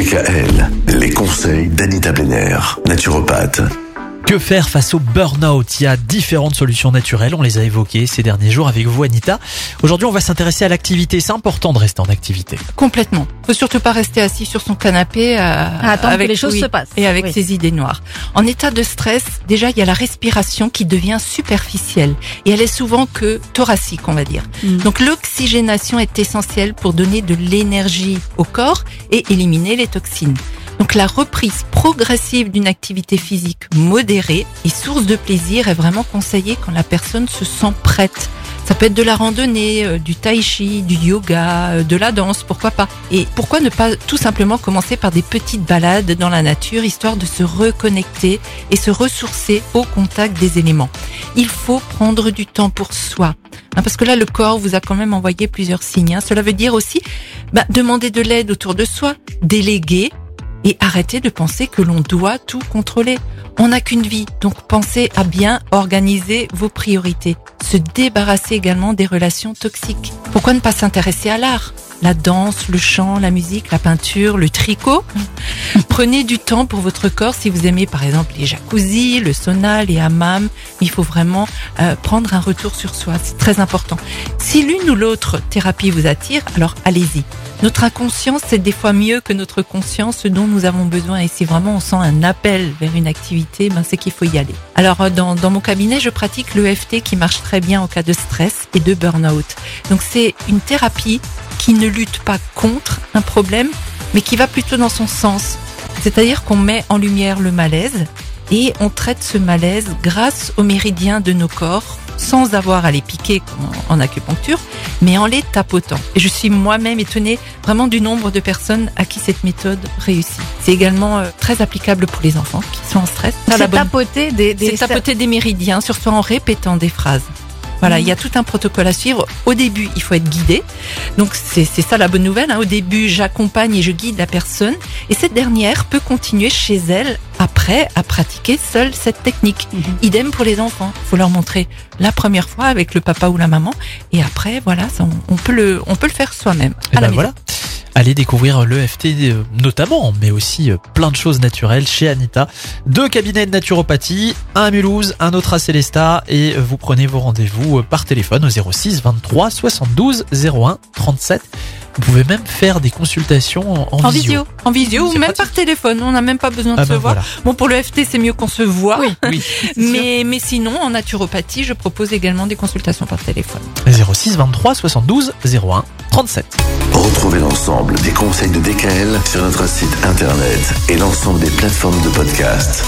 DKL, les conseils d'Anita Benner, naturopathe. Que faire face au burn-out? Il y a différentes solutions naturelles, on les a évoquées ces derniers jours avec vous Anita. Aujourd'hui on va s'intéresser à l'activité, c'est important de rester en activité. Complètement. Faut surtout pas rester assis sur son canapé euh, attendre avec que les choses oui, se passent. et avec Oui. ses idées noires. En état de stress, déjà il y a la respiration qui devient superficielle et elle est souvent que thoracique, on va dire. Mm. Donc l'oxygénation est essentielle pour donner de l'énergie au corps et éliminer les toxines. Donc la reprise progressive d'une activité physique modérée et source de plaisir est vraiment conseillée quand la personne se sent prête. Ça peut être de la randonnée, euh, du tai chi, du yoga, euh, de la danse, pourquoi pas. Et pourquoi ne pas tout simplement commencer par des petites balades dans la nature, histoire de se reconnecter et se ressourcer au contact des éléments. Il faut prendre du temps pour soi. Hein, parce que là, le corps vous a quand même envoyé plusieurs signes. hein. Cela veut dire aussi bah, demander de l'aide autour de soi, déléguer et arrêter de penser que l'on doit tout contrôler. On n'a qu'une vie, donc pensez à bien organiser vos priorités. Se débarrasser également des relations toxiques. Pourquoi ne pas s'intéresser à l'art? La danse, le chant, la musique, la peinture, le tricot. Prenez du temps pour votre corps si vous aimez par exemple les jacuzzis, le sauna, les hammams. Il faut vraiment euh, prendre un retour sur soi, c'est très important. Si l'une ou l'autre thérapie vous attire, alors allez-y. Notre inconscience, c'est des fois mieux que notre conscience, ce dont nous avons besoin. Et si vraiment on sent un appel vers une activité, ben c'est qu'il faut y aller. Alors, euh, dans, mon cabinet, je pratique l'EFT qui marche très bien en cas de stress et de burn-out. Donc, c'est une thérapie qui ne lutte pas contre un problème, mais qui va plutôt dans son sens. C'est-à-dire qu'on met en lumière le malaise et on traite ce malaise grâce aux méridiens de nos corps sans avoir à les piquer en en acupuncture, mais en les tapotant. Et je suis moi-même étonnée vraiment du nombre de personnes à qui cette méthode réussit. C'est également euh, très applicable pour les enfants qui sont en stress. C'est tapoter des, tapoter des méridiens, surtout en répétant des phrases. Voilà, il y a tout un protocole à suivre. Au début, il faut être guidé. Donc c'est c'est ça la bonne nouvelle. hein. Au début, j'accompagne et je guide la personne. Et cette dernière peut continuer chez elle après à pratiquer seule cette technique. Mhm. Idem pour les enfants. faut leur montrer la première fois avec le papa ou la maman. Et après, voilà, ça, on, on peut le, on peut le faire soi-même. Et à la ben voilà. Allez découvrir l'EFT euh, notamment, mais aussi euh, plein de choses naturelles chez Anita. Deux cabinets de naturopathie, un à Mulhouse, un autre à Célestat, et euh, vous prenez vos rendez-vous par téléphone au 06 23 72 01 37. Vous pouvez même faire des consultations en, en En visio. visio, en visio ou même pratique. par téléphone. On n'a même pas besoin de Ah se ben voir. voilà. Bon, pour le FT, c'est mieux qu'on se voit. Oui, Mais, mais sinon, en naturopathie, je propose également des consultations par téléphone. 06 23 72 01 37. Retrouvez l'ensemble des conseils de DKL sur notre site internet et l'ensemble des plateformes de podcast.